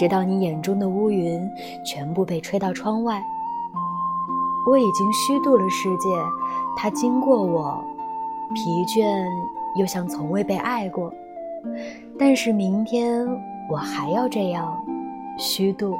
直到你眼中的乌云全部被吹到窗外，我已经虚度了世界，它经过我，疲倦又像从未被爱过。但是明天我还要这样虚度。